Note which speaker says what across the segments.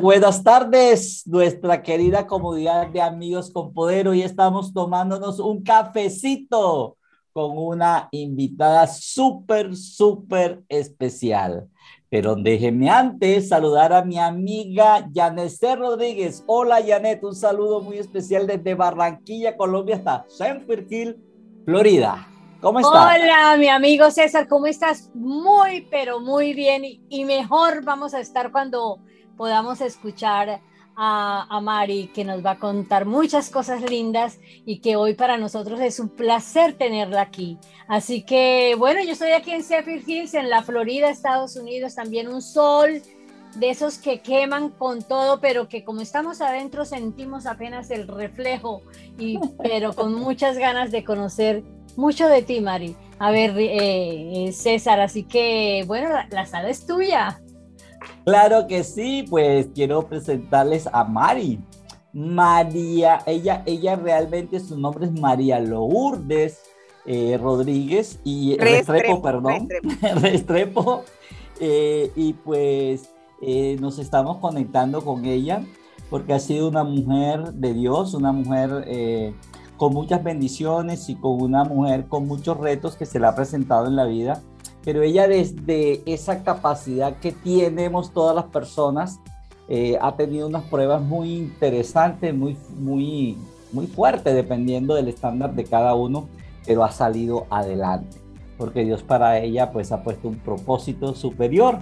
Speaker 1: buenas tardes, nuestra querida comunidad de amigos con poder. Hoy estamos tomándonos un cafecito con una invitada súper, súper especial. Pero déjenme antes saludar a mi amiga Yanecé Rodríguez. Hola Janet, un saludo muy especial desde Barranquilla, Colombia hasta Sanford Florida. ¿Cómo estás?
Speaker 2: Hola, mi amigo César, ¿cómo estás? Muy, pero muy bien y mejor vamos a estar cuando podamos escuchar a, a, Mari, que nos va a contar muchas cosas lindas y que hoy para nosotros es un placer tenerla aquí. Así que, bueno, yo estoy aquí en Sheffield Hills, en la Florida, Estados Unidos, también un sol de esos que queman con todo, pero que como estamos adentro sentimos apenas el reflejo, y, pero con muchas ganas de conocer mucho de ti, Mari. A ver, eh, eh, César, así que, bueno, la, la sala es tuya.
Speaker 1: Claro que sí, pues quiero presentarles a Mari. María, ella, ella realmente su nombre es María Lourdes eh, Rodríguez y Restrepo, perdón, Restrepo. Eh, y pues eh, nos estamos conectando con ella porque ha sido una mujer de Dios, una mujer con muchas bendiciones y con una mujer con muchos retos que se le ha presentado en la vida pero ella desde esa capacidad que tenemos todas las personas, eh, ha tenido unas pruebas muy interesantes, muy, muy, muy fuertes, dependiendo del estándar de cada uno, pero ha salido adelante, porque Dios para ella pues ha puesto un propósito superior.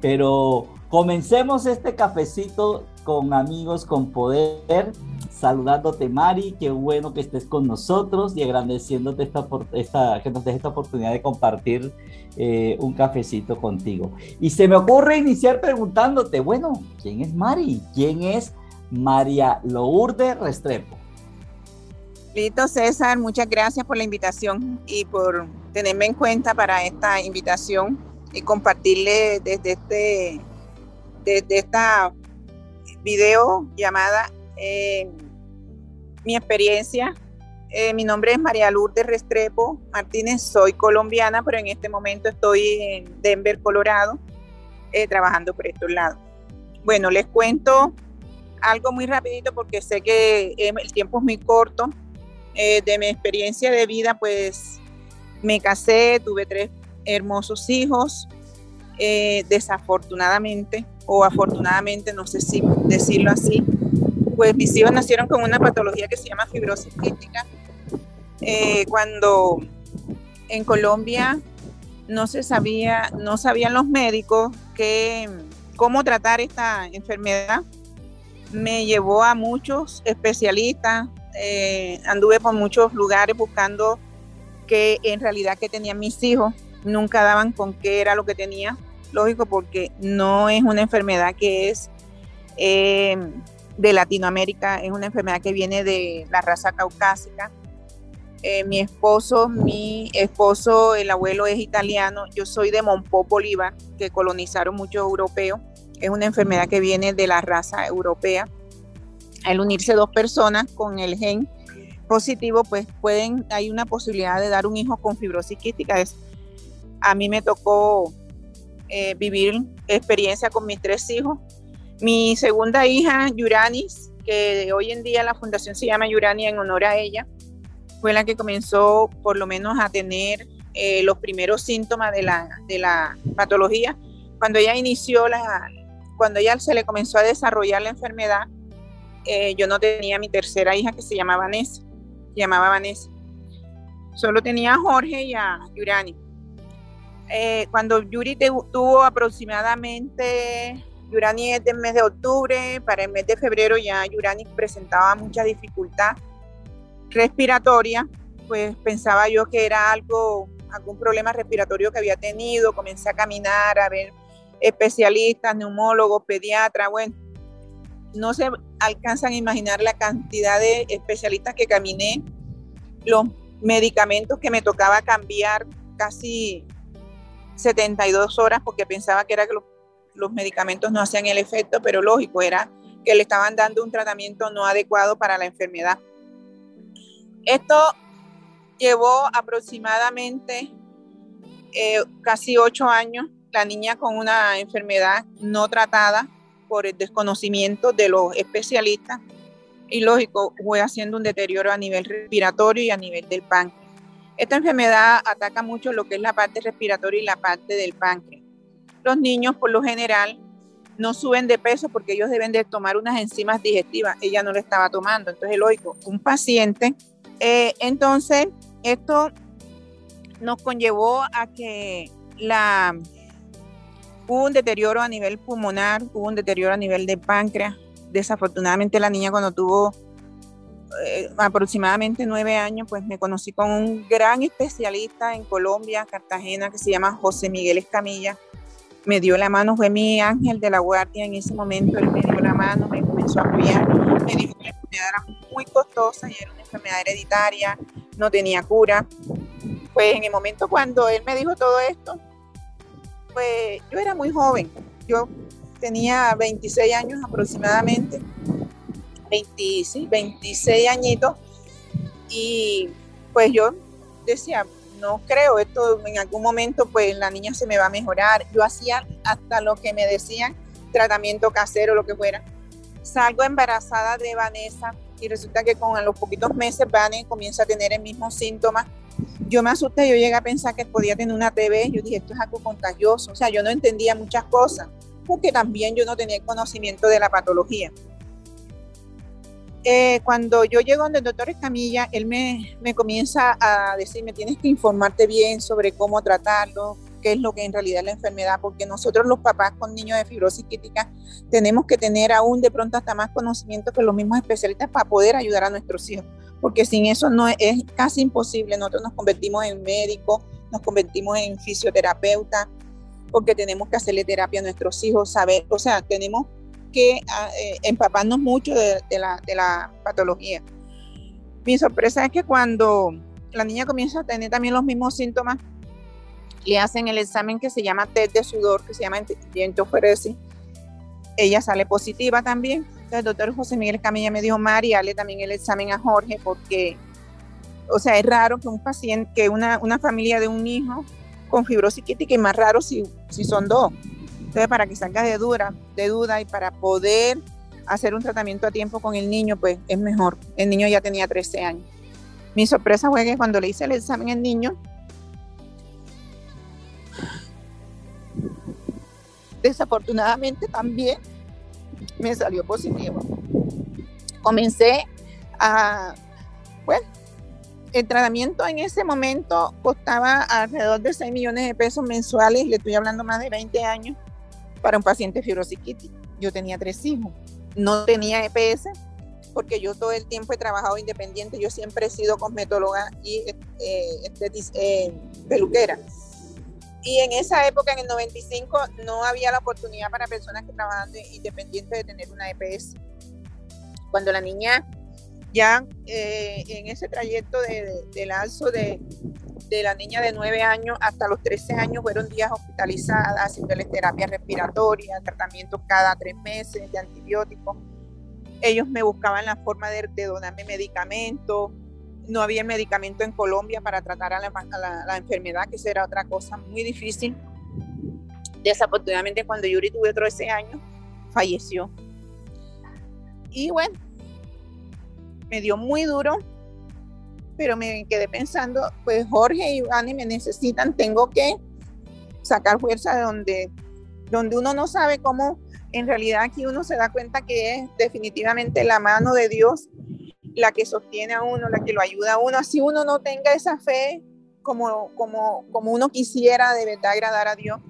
Speaker 1: Pero comencemos este cafecito con amigos con poder saludándote Mari, qué bueno que estés con nosotros y agradeciéndote esta, esta, que nos des esta oportunidad de compartir eh, un cafecito contigo. Y se me ocurre iniciar preguntándote, bueno, ¿quién es Mari? ¿Quién es María Lourdes Restrepo?
Speaker 3: Listo, César, muchas gracias por la invitación y por tenerme en cuenta para esta invitación y compartirle desde este desde esta video llamada eh, mi experiencia. Eh, mi nombre es María Lourdes Restrepo Martínez, soy colombiana, pero en este momento estoy en Denver, Colorado, eh, trabajando por estos lados. Bueno, les cuento algo muy rapidito porque sé que el tiempo es muy corto. de mi experiencia de vida, pues me casé, tuve tres hermosos hijos. desafortunadamente o afortunadamente, no sé si decirlo así, pues mis hijos nacieron con una patología que se llama fibrosis quística. Eh, cuando en Colombia no se sabía, no sabían los médicos que, cómo tratar esta enfermedad, me llevó a muchos especialistas, eh, anduve por muchos lugares buscando que en realidad que tenían mis hijos, nunca daban con qué era lo que tenía, lógico porque no es una enfermedad que es eh, de Latinoamérica, es una enfermedad que viene de la raza caucásica. Eh, mi esposo, mi esposo, el abuelo es italiano, yo soy de Monpó, Bolívar, que colonizaron muchos europeos. Es una enfermedad que viene de la raza europea. Al unirse dos personas con el gen positivo, pues pueden, hay una posibilidad de dar un hijo con fibrosis quística. A mí me tocó eh, vivir experiencia con mis tres hijos mi segunda hija, Yuranis, que hoy en día la fundación se llama Yurani en honor a ella, fue la que comenzó por lo menos a tener eh, los primeros síntomas de la, de la patología. Cuando ella inició la, cuando ella se le comenzó a desarrollar la enfermedad, eh, yo no tenía mi tercera hija que se llamaba Vanessa, llamaba Vanessa. Solo tenía a Jorge y a Yurani. Eh, cuando Yuri tuvo aproximadamente Yurani es del mes de octubre, para el mes de febrero ya Yurani presentaba mucha dificultad respiratoria, pues pensaba yo que era algo, algún problema respiratorio que había tenido, comencé a caminar, a ver especialistas, neumólogos, pediatras, bueno, no se alcanzan a imaginar la cantidad de especialistas que caminé, los medicamentos que me tocaba cambiar casi 72 horas porque pensaba que era que los medicamentos no hacían el efecto, pero lógico era que le estaban dando un tratamiento no adecuado para la enfermedad. Esto llevó aproximadamente eh, casi ocho años la niña con una enfermedad no tratada por el desconocimiento de los especialistas y lógico, fue haciendo un deterioro a nivel respiratorio y a nivel del páncreas. Esta enfermedad ataca mucho lo que es la parte respiratoria y la parte del páncreas. Los niños por lo general no suben de peso porque ellos deben de tomar unas enzimas digestivas. Ella no lo estaba tomando. Entonces, lógico, un paciente. Eh, entonces, esto nos conllevó a que la, hubo un deterioro a nivel pulmonar, hubo un deterioro a nivel de páncreas. Desafortunadamente la niña cuando tuvo eh, aproximadamente nueve años, pues me conocí con un gran especialista en Colombia, Cartagena, que se llama José Miguel Escamilla. Me dio la mano, fue mi ángel de la guardia en ese momento, él me dio la mano, me comenzó a apoyar, me dijo que la enfermedad era muy costosa y era una enfermedad hereditaria, no tenía cura. Pues en el momento cuando él me dijo todo esto, pues yo era muy joven, yo tenía 26 años aproximadamente, 26 añitos, y pues yo decía, no creo, esto en algún momento pues la niña se me va a mejorar. Yo hacía hasta lo que me decían, tratamiento casero, lo que fuera. Salgo embarazada de Vanessa y resulta que con los poquitos meses Vanessa comienza a tener el mismo síntoma yo me asusté, yo llegué a pensar que podía tener una TV, yo dije, esto es algo contagioso, o sea, yo no entendía muchas cosas, porque también yo no tenía conocimiento de la patología. Eh, cuando yo llego donde el doctor Escamilla, él me, comienza a decir, me tienes que informarte bien sobre cómo tratarlo, qué es lo que en realidad es la enfermedad, porque nosotros los papás con niños de fibrosis quítica tenemos que tener aún de pronto hasta más conocimiento que los mismos especialistas para poder ayudar a nuestros hijos porque sin eso no es, casi imposible. Nosotros nos convertimos en médicos, nos convertimos en fisioterapeuta, porque tenemos que hacerle terapia a nuestros hijos, saber, o sea, tenemos que ah, eh, empaparnos mucho de, la, patología. Mi sorpresa es que cuando la niña comienza a tener también los mismos síntomas, le hacen el examen que se llama test de sudor, que se llama enteroferesis. Ella sale positiva también el doctor José Miguel Camilla me dijo, Mari, dale también el examen a Jorge porque, o sea, es raro que un paciente, que una, familia de un hijo con fibrosis quística, y más raro si son dos. Entonces, para que salga de, dura, de duda y para poder hacer un tratamiento a tiempo con el niño, pues es mejor. El niño ya tenía 13 años. Mi sorpresa fue que cuando le hice el examen al niño, desafortunadamente también me salió positivo. Comencé a, bueno, el tratamiento en ese momento costaba alrededor de 6 millones de pesos mensuales, le estoy hablando más de 20 años, para un paciente fibrosiquítico. Yo tenía tres hijos, no tenía EPS, porque yo todo el tiempo he trabajado independiente, yo siempre he sido cosmetóloga y eh, eh, peluquera. Y en esa época, en el 95, no había la oportunidad para personas que trabajaban independientes de tener una EPS. Cuando la niña ya eh, en ese trayecto de, del alzo de, de, la niña de 9 años hasta los 13 años fueron días hospitalizadas, haciéndoles terapia respiratoria, tratamientos cada tres meses de antibióticos. Ellos me buscaban la forma de, donarme medicamentos, no había medicamento en Colombia para tratar a la, enfermedad, que era otra cosa muy difícil. Desafortunadamente, cuando Yuri tuvo 13 años, falleció. Y bueno, me dio muy duro, pero me quedé pensando, pues Jorge y Iván me necesitan, tengo que sacar fuerza de donde, donde uno no sabe cómo, en realidad aquí uno se da cuenta que es definitivamente la mano de Dios la que sostiene a uno, la que lo ayuda a uno, así uno no tenga esa fe como, como, como uno quisiera de verdad agradar a Dios.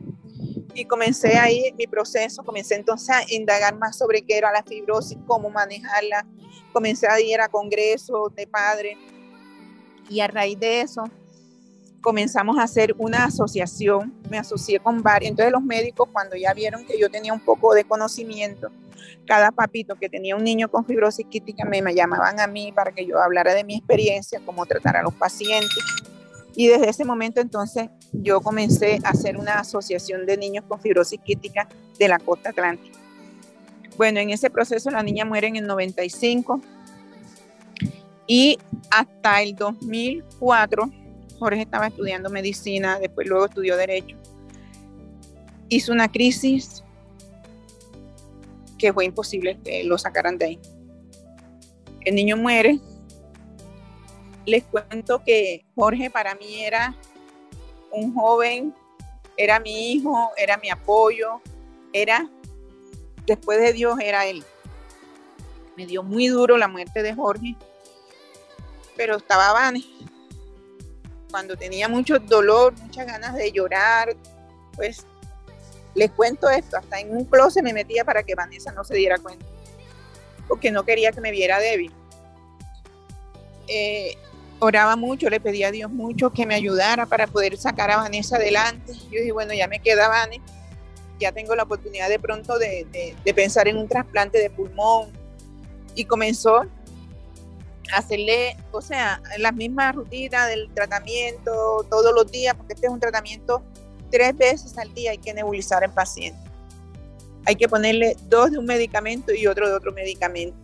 Speaker 3: Y comencé ahí mi proceso, comencé entonces a indagar más sobre qué era la fibrosis, cómo manejarla, comencé a ir a congresos de padres y a raíz de eso comenzamos a hacer una asociación, me asocié con varios, entonces los médicos cuando ya vieron que yo tenía un poco de conocimiento, cada papito que tenía un niño con fibrosis quística me, llamaban a mí para que yo hablara de mi experiencia, cómo tratar a los pacientes. Y desde ese momento entonces yo comencé a hacer una asociación de niños con fibrosis quística de la costa atlántica. Bueno, en ese proceso la niña muere en el 95 y hasta el 2004 Jorge estaba estudiando medicina, después luego estudió derecho. Hizo una crisis que fue imposible que lo sacaran de ahí. El niño muere. Les cuento que Jorge para mí era un joven, era mi hijo, era mi apoyo, era, después de Dios, era él. Me dio muy duro la muerte de Jorge, pero estaba Vane. Cuando tenía mucho dolor, muchas ganas de llorar, pues les cuento esto, hasta en un closet me metía para que Vanessa no se diera cuenta, porque no quería que me viera débil. Eh, oraba mucho, le pedía a Dios mucho que me ayudara para poder sacar a Vanessa adelante. Yo dije, bueno, ya me queda Vanessa, ya tengo la oportunidad de pronto de, de pensar en un trasplante de pulmón. Y comenzó hacerle, o sea, la misma rutina del tratamiento todos los días, porque este es un tratamiento tres veces al día hay que nebulizar al paciente. Hay que ponerle dos de un medicamento y otro de otro medicamento.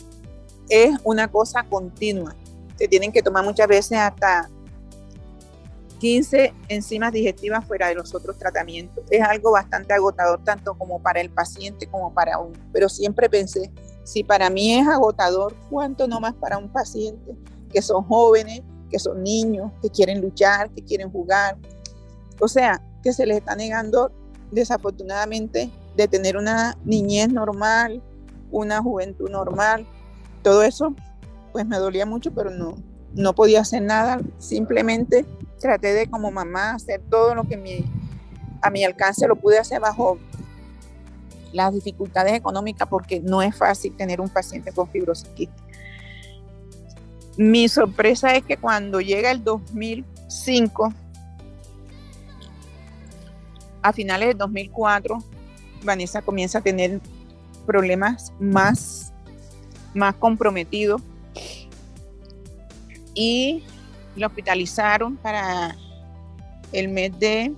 Speaker 3: Es una cosa continua. Se tienen que tomar muchas veces hasta 15 enzimas digestivas fuera de los otros tratamientos. Es algo bastante agotador tanto como para el paciente como para uno. Pero siempre pensé, si para mí es agotador, ¿cuánto no más para un paciente que son jóvenes, que son niños, que quieren luchar, que quieren jugar? O sea, que se les está negando desafortunadamente de tener una niñez normal, una juventud normal. Todo eso pues me dolía mucho, pero no, no podía hacer nada. Simplemente traté de como mamá hacer todo lo que a mi alcance lo pude hacer bajo las dificultades económicas porque no es fácil tener un paciente con fibrosis quística. Mi sorpresa es que cuando llega el 2005, a finales del 2004, Vanessa comienza a tener problemas más, más comprometidos y la hospitalizaron para el mes de,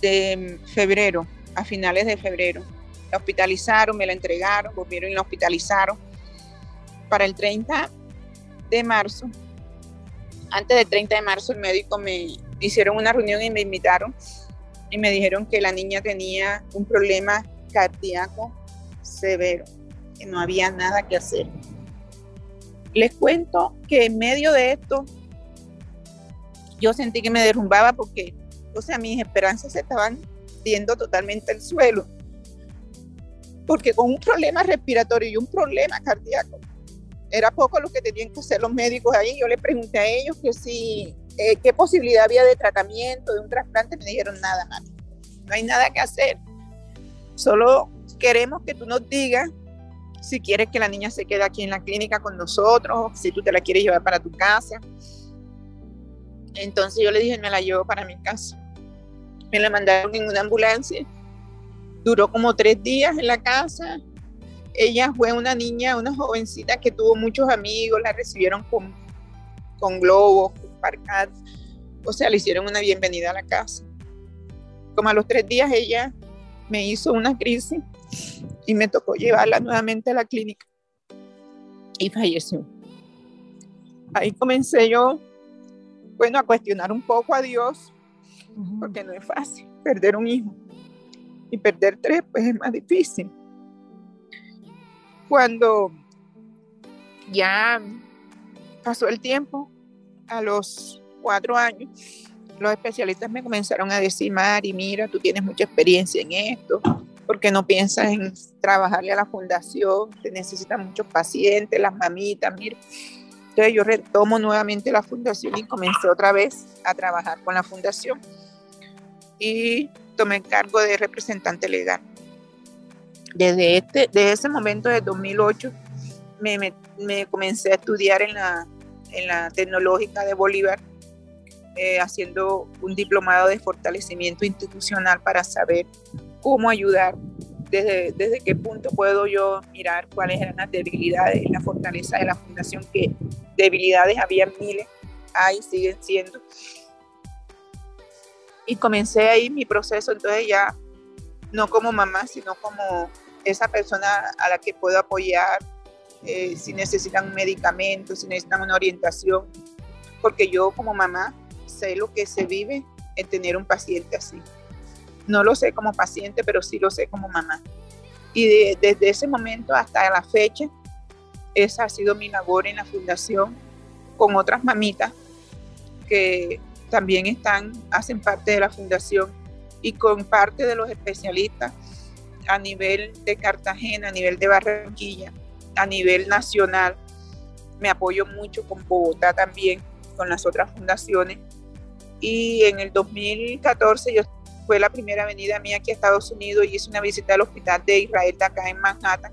Speaker 3: de febrero, a finales de febrero. La hospitalizaron, me la entregaron, volvieron y la hospitalizaron. Para el 30 de marzo antes del 30 de marzo el médico me hicieron una reunión y me invitaron y me dijeron que la niña tenía un problema cardíaco severo, que no había nada que hacer. Les cuento que en medio de esto yo sentí que me derrumbaba porque, o sea, mis esperanzas se estaban yendo totalmente al suelo. Porque con un problema respiratorio y un problema cardíaco, era poco lo que tenían que hacer los médicos ahí. Yo le pregunté a ellos que si, eh, qué posibilidad había de tratamiento, de un trasplante. Me dijeron nada, más. No hay nada que hacer. Solo queremos que tú nos digas si quieres que la niña se quede aquí en la clínica con nosotros, si tú te la quieres llevar para tu casa. Entonces yo le dije, me la llevo para mi casa. Me la mandaron en una ambulancia. Duró como tres días en la casa ella fue una niña, una jovencita que tuvo muchos amigos, la recibieron con, con globos, con parcas, o sea, le hicieron una bienvenida a la casa. Como a los tres días ella me hizo una crisis y me tocó llevarla nuevamente a la clínica y falleció. Ahí comencé yo, bueno, a cuestionar un poco a Dios, porque no es fácil perder un hijo. Y perder tres, pues es más difícil cuando ya pasó el tiempo, a los cuatro años, los especialistas me comenzaron a decir, Mari, mira, tú tienes mucha experiencia en esto, porque no piensas en trabajarle a la fundación? Te necesitan muchos pacientes, las mamitas, mira. Entonces yo retomo nuevamente la fundación y comencé otra vez a trabajar con la fundación y tomé cargo de representante legal. Desde, este, de ese momento, de 2008, me, me, comencé a estudiar en la, en la tecnológica de Bolívar, eh, haciendo un diplomado de fortalecimiento institucional para saber cómo ayudar, desde, desde qué punto puedo yo mirar cuáles eran las debilidades y la fortaleza de la fundación, que debilidades había miles, hay, siguen siendo. Y comencé ahí mi proceso, entonces ya no como mamá, sino como esa persona a la que puedo apoyar eh, si necesitan un medicamento, si necesitan una orientación, porque yo como mamá sé lo que se vive en tener un paciente así. no lo sé como paciente, pero sí lo sé como mamá. Y desde ese momento hasta la fecha, esa ha sido mi labor en la fundación con otras mamitas que también están, hacen parte de la fundación y con parte de los especialistas a nivel de Cartagena, a nivel de Barranquilla, a nivel nacional. Me apoyo mucho con Bogotá también, con las otras fundaciones. Y en el 2014 yo fue la primera venida mía aquí a Estados Unidos y hice una visita al hospital de Israel acá en Manhattan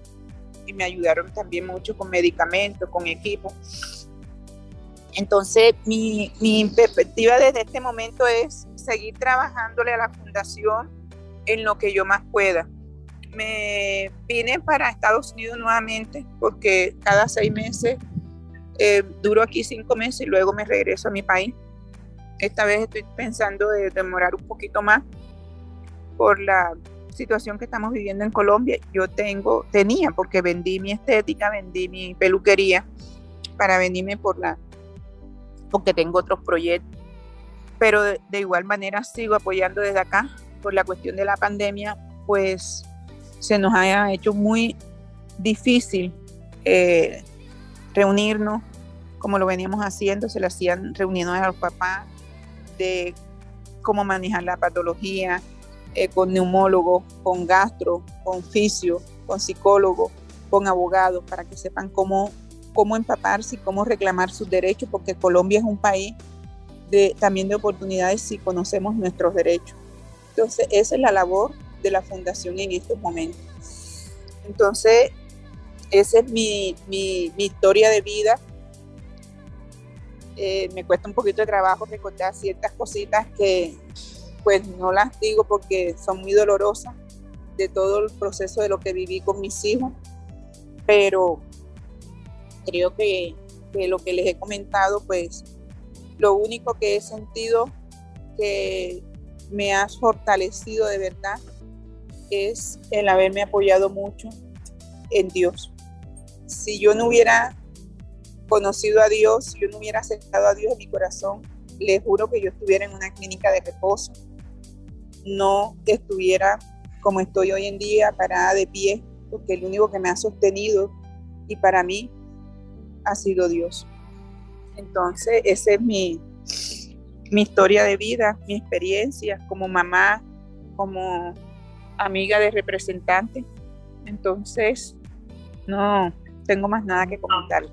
Speaker 3: y me ayudaron también mucho con medicamentos, con equipo. Entonces, mi, mi perspectiva desde este momento es seguir trabajándole a la fundación en lo que yo más pueda. Me vine para Estados Unidos nuevamente porque cada seis meses eh, duro aquí cinco meses y luego me regreso a mi país. Esta vez estoy pensando de demorar un poquito más por la situación que estamos viviendo en Colombia. Yo tengo, tenía, porque vendí mi estética, vendí mi peluquería para venirme por la, porque tengo otros proyectos. Pero de, igual manera sigo apoyando desde acá por la cuestión de la pandemia, pues se nos ha hecho muy difícil eh, reunirnos como lo veníamos haciendo, se le hacían reuniones a los papás de cómo manejar la patología, eh, con neumólogos, con gastro, con fisio, con psicólogo, con abogados, para que sepan cómo, cómo empaparse y cómo reclamar sus derechos, porque Colombia es un país de, también de oportunidades si conocemos nuestros derechos. Entonces, esa es la labor de la fundación en estos momentos. Entonces, esa es mi, mi, historia de vida. Eh, me cuesta un poquito de trabajo recordar ciertas cositas que, pues no las digo porque son muy dolorosas de todo el proceso de lo que viví con mis hijos, pero creo que, lo que les he comentado, pues lo único que he sentido que me ha fortalecido de verdad es el haberme apoyado mucho en Dios. Si yo no hubiera conocido a Dios, si yo no hubiera aceptado a Dios en mi corazón, les juro que yo estuviera en una clínica de reposo, no estuviera como estoy hoy en día, parada de pie, porque el único que me ha sostenido y para mí ha sido Dios. Entonces, esa es mi, mi historia de vida, mi experiencia como mamá, como amiga de representante. Entonces, no tengo más nada que comentar.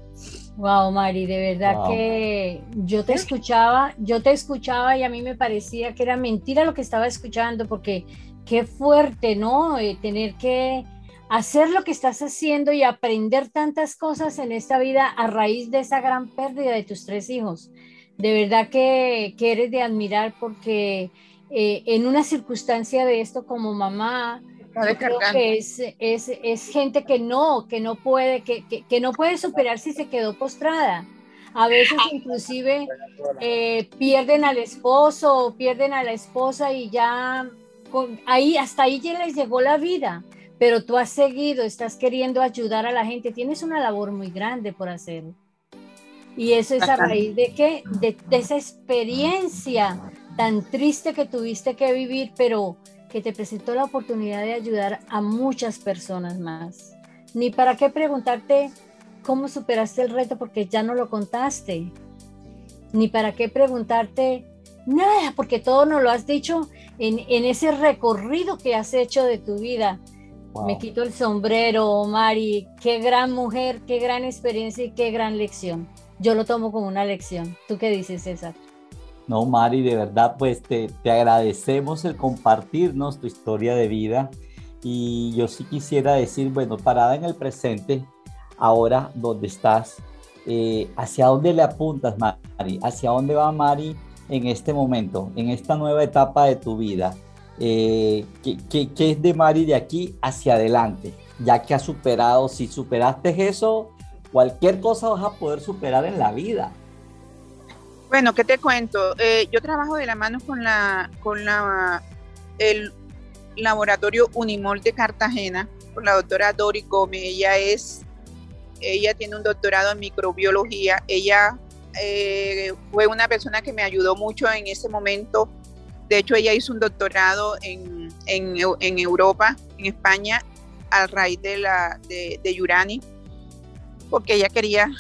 Speaker 2: Wow, Mari, de verdad que yo te escuchaba, yo te escuchaba y a mí me parecía que era mentira lo que estaba escuchando, porque qué fuerte, ¿no? Eh, tener que hacer lo que estás haciendo y aprender tantas cosas en esta vida a raíz de esa gran pérdida de tus tres hijos. De verdad que, que eres de admirar porque eh, en una circunstancia de esto como mamá, es, es, es, gente que no, que no puede, que, que, no puede superar si se quedó postrada. A veces inclusive eh, pierden al esposo, pierden a la esposa y ya ahí hasta ahí ya les llegó la vida. Pero tú has seguido, estás queriendo ayudar a la gente, tienes una labor muy grande por hacer. Y eso es a raíz de qué? De, de esa experiencia tan triste que tuviste que vivir, pero que te presentó la oportunidad de ayudar a muchas personas más. Ni para qué preguntarte cómo superaste el reto porque ya no lo contaste. Ni para qué preguntarte nada, porque todo nos lo has dicho en, ese recorrido que has hecho de tu vida. Me quito el sombrero, Mari. Qué gran mujer, qué gran experiencia y qué gran lección. Yo lo tomo como una lección. ¿Tú qué dices, César?
Speaker 1: No, Mari, de verdad, pues te, te agradecemos el compartirnos tu historia de vida. Y yo sí quisiera decir, bueno, parada en el presente, ahora donde estás, eh, ¿hacia dónde le apuntas, Mari? ¿Hacia dónde va Mari en este momento, en esta nueva etapa de tu vida? Eh, ¿qué, qué, qué, es de Mari de aquí hacia adelante? Ya que has superado, si superaste eso, cualquier cosa vas a poder superar en la vida.
Speaker 3: Bueno, ¿qué te cuento? Eh, yo trabajo de la mano con la con la el laboratorio Unimol de Cartagena, con la doctora Dori Gómez. Ella es, ella tiene un doctorado en microbiología. Ella eh, fue una persona que me ayudó mucho en ese momento. De hecho, ella hizo un doctorado en en, Europa, en España, a raíz de, la, de, de Yurani, porque ella quería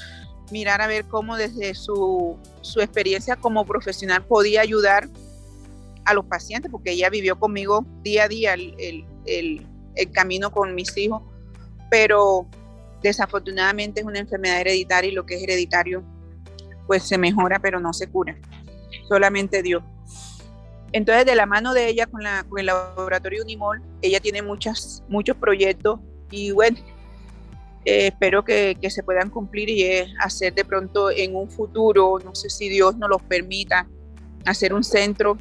Speaker 3: mirar a ver cómo desde su, su experiencia como profesional podía ayudar a los pacientes, porque ella vivió conmigo día a día el, el, el, camino con mis hijos, pero desafortunadamente es una enfermedad hereditaria y lo que es hereditario pues se mejora pero no se cura, solamente Dios. Entonces de la mano de ella con, la, con el laboratorio Unimol, ella tiene muchas, muchos proyectos y bueno, eh, espero que, que, se puedan cumplir y hacer de pronto en un futuro, no sé si Dios nos los permita, hacer un centro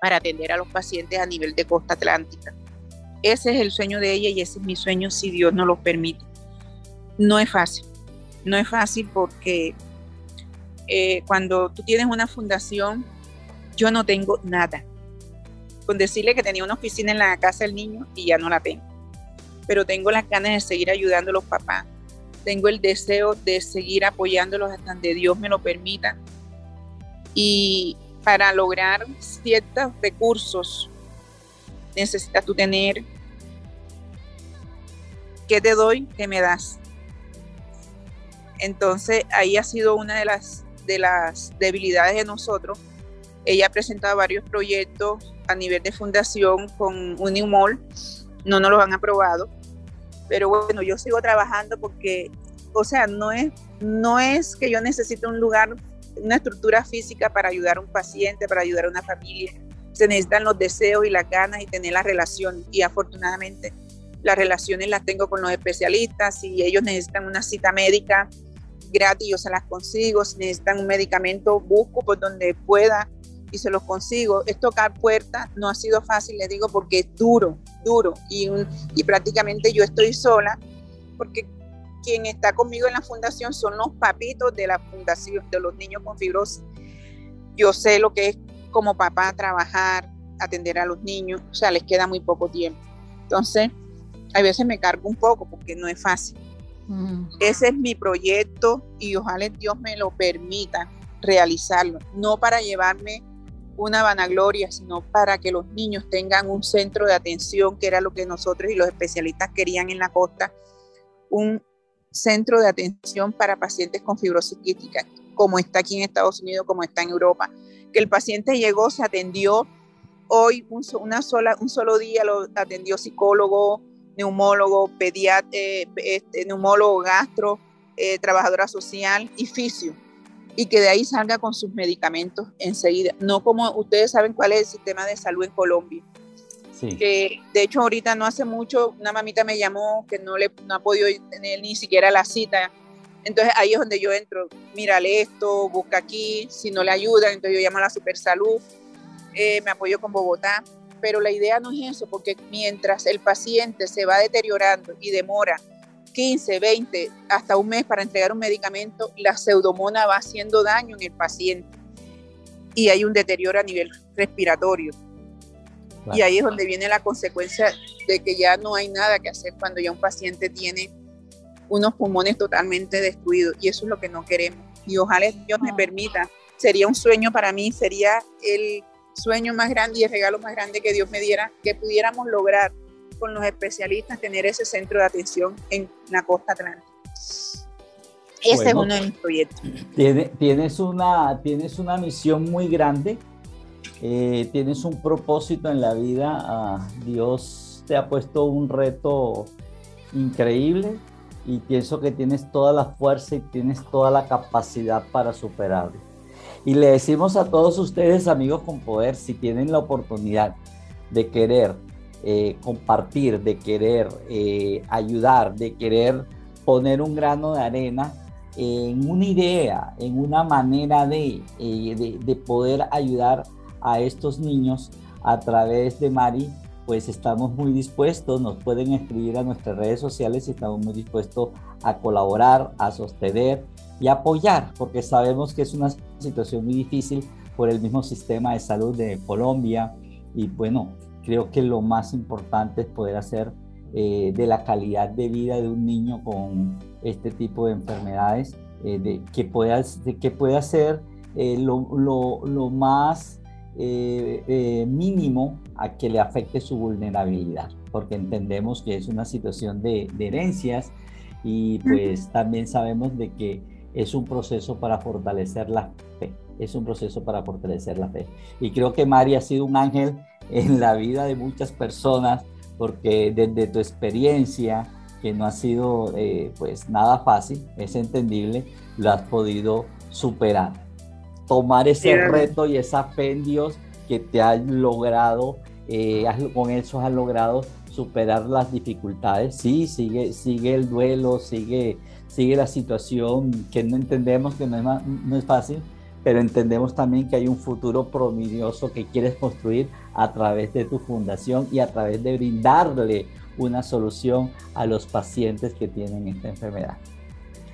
Speaker 3: para atender a los pacientes a nivel de costa atlántica. Ese es el sueño de ella y ese es mi sueño si Dios nos lo permite. No es fácil, no es fácil porque eh, cuando tú tienes una fundación, yo no tengo nada. Con decirle que tenía una oficina en la casa del niño y ya no la tengo. Pero tengo las ganas de seguir ayudando a los papás. Tengo el deseo de seguir apoyándolos hasta donde Dios me lo permita. Y para lograr ciertos recursos necesitas tú tener ¿qué te doy? ¿Qué me das? Entonces ahí ha sido una de las, de las debilidades de nosotros. Ella ha presentado varios proyectos a nivel de fundación con Unimol, no nos los han aprobado, pero bueno, yo sigo trabajando porque, o sea, no es, no es que yo necesite un lugar una estructura física para ayudar a un paciente, para ayudar a una familia. Se necesitan los deseos y las ganas y tener la relación. Y afortunadamente las relaciones las tengo con los especialistas. Si ellos necesitan una cita médica gratis, yo se las consigo. Si necesitan un medicamento, busco por donde pueda y se los consigo. Es tocar puertas, no ha sido fácil, les digo, porque es duro, duro. Y, y prácticamente yo estoy sola porque quien está conmigo en la fundación son los papitos de la fundación de los niños con fibrosis. Yo sé lo que es como papá trabajar, atender a los niños, o sea, les queda muy poco tiempo. Entonces, a veces me cargo un poco porque no es fácil. Ese es mi proyecto y ojalá Dios me lo permita realizarlo, no para llevarme una vanagloria, sino para que los niños tengan un centro de atención, que era lo que nosotros y los especialistas querían en la costa, un centro de atención para pacientes con fibrosis quística, como está aquí en Estados Unidos, como está en Europa. Que el paciente llegó, se atendió, hoy un, una sola, un solo día lo atendió psicólogo, neumólogo, pediatra, eh, este, neumólogo, gastro, eh, trabajadora social y fisio. Y que de ahí salga con sus medicamentos enseguida. No como ustedes saben cuál es el sistema de salud en Colombia. Que de hecho ahorita no hace mucho una mamita me llamó que no le no ha podido tener ni siquiera la cita. Entonces ahí es donde yo entro, mírale esto, busca aquí, si no le ayudan, entonces yo llamo a la Super Salud, eh, me apoyo con Bogotá, pero la idea no es eso, porque mientras el paciente se va deteriorando y demora 15, 20, hasta un mes para entregar un medicamento, la pseudomona va haciendo daño en el paciente. Y hay un deterioro a nivel respiratorio. Y ahí es donde viene la consecuencia de que ya no hay nada que hacer cuando ya un paciente tiene unos pulmones totalmente destruidos. Y eso es lo que no queremos. Y ojalá Dios me permita, sería un sueño para mí, sería el sueño más grande y el regalo más grande que Dios me diera, que pudiéramos lograr con los especialistas tener ese centro de atención en la costa atlántica. Ese es uno de mis proyectos.
Speaker 1: tienes, una, tienes una misión muy grande eh, tienes un propósito en la vida, ah, Dios te ha puesto un reto increíble y pienso que tienes toda la fuerza y tienes toda la capacidad para superarlo. Y le decimos a todos ustedes, amigos con poder, si tienen la oportunidad de querer eh, compartir, de querer eh, ayudar, de querer poner un grano de arena en una idea, en una manera de, de, de poder ayudar a estos niños a través de Mari, pues estamos muy dispuestos, nos pueden escribir a nuestras redes sociales y estamos muy dispuestos a colaborar, a sostener y apoyar, porque sabemos que es una situación muy difícil por el mismo sistema de salud de Colombia y bueno, creo que lo más importante es poder hacer eh, de la calidad de vida de un niño con este tipo de enfermedades, eh, de, que, pueda, de, que pueda ser eh, lo, lo, lo más eh, eh, mínimo a que le afecte su vulnerabilidad, porque entendemos que es una situación de, de herencias y pues también sabemos de que es un proceso para fortalecer la fe, es un proceso para fortalecer la fe. Y creo que Mari ha sido un ángel en la vida de muchas personas, porque desde tu experiencia, que no ha sido eh, pues nada fácil, es entendible, lo has podido superar. Tomar ese reto y esa fe en Dios que te ha logrado, eh, con eso has logrado superar las dificultades. Sí, sigue, sigue el duelo, sigue, sigue la situación que no entendemos que no es, no es fácil, pero entendemos también que hay un futuro promisoso que quieres construir a través de tu fundación y a través de brindarle una solución a los pacientes que tienen esta enfermedad.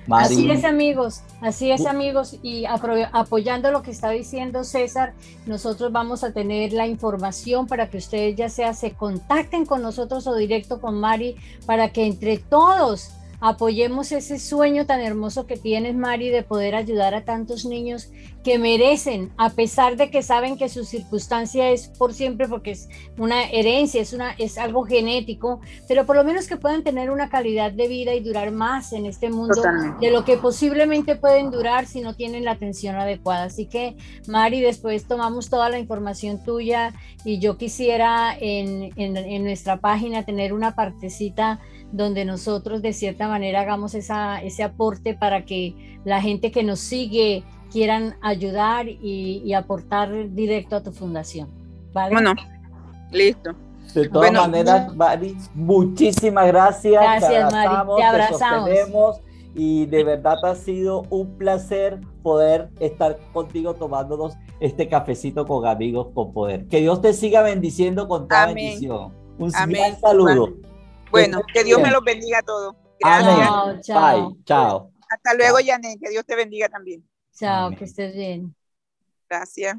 Speaker 2: Así es amigos, así es amigos y apoyando lo que está diciendo César, nosotros vamos a tener la información para que ustedes ya sea se contacten con nosotros o directo con Mari para que entre todos apoyemos ese sueño tan hermoso que tienes, Mari, de poder ayudar a tantos niños que merecen, a pesar de que saben que su circunstancia es por siempre, porque es una herencia, es, una, es algo genético, pero por lo menos que puedan tener una calidad de vida y durar más en este mundo de lo que posiblemente pueden durar si no tienen la atención adecuada. Así que, Mari, después tomamos toda la información tuya y yo quisiera en, en nuestra página tener una partecita donde nosotros de cierta manera hagamos esa, ese aporte para que la gente que nos sigue quieran ayudar y, aportar directo a tu fundación.
Speaker 3: Bueno, listo.
Speaker 1: De todas maneras, Mari, muchísimas gracias.
Speaker 2: Gracias, Mari. Te abrazamos.
Speaker 1: y de verdad ha sido un placer poder estar contigo tomándonos este cafecito con amigos con poder. Que Dios te siga bendiciendo con toda bendición. Un gran saludo.
Speaker 3: Bueno, que Dios me los bendiga a todos.
Speaker 1: Gracias. Chao, Bye. Chao.
Speaker 3: Hasta luego, Janet. Que Dios te bendiga también.
Speaker 2: Chao, que estés bien.
Speaker 3: Gracias.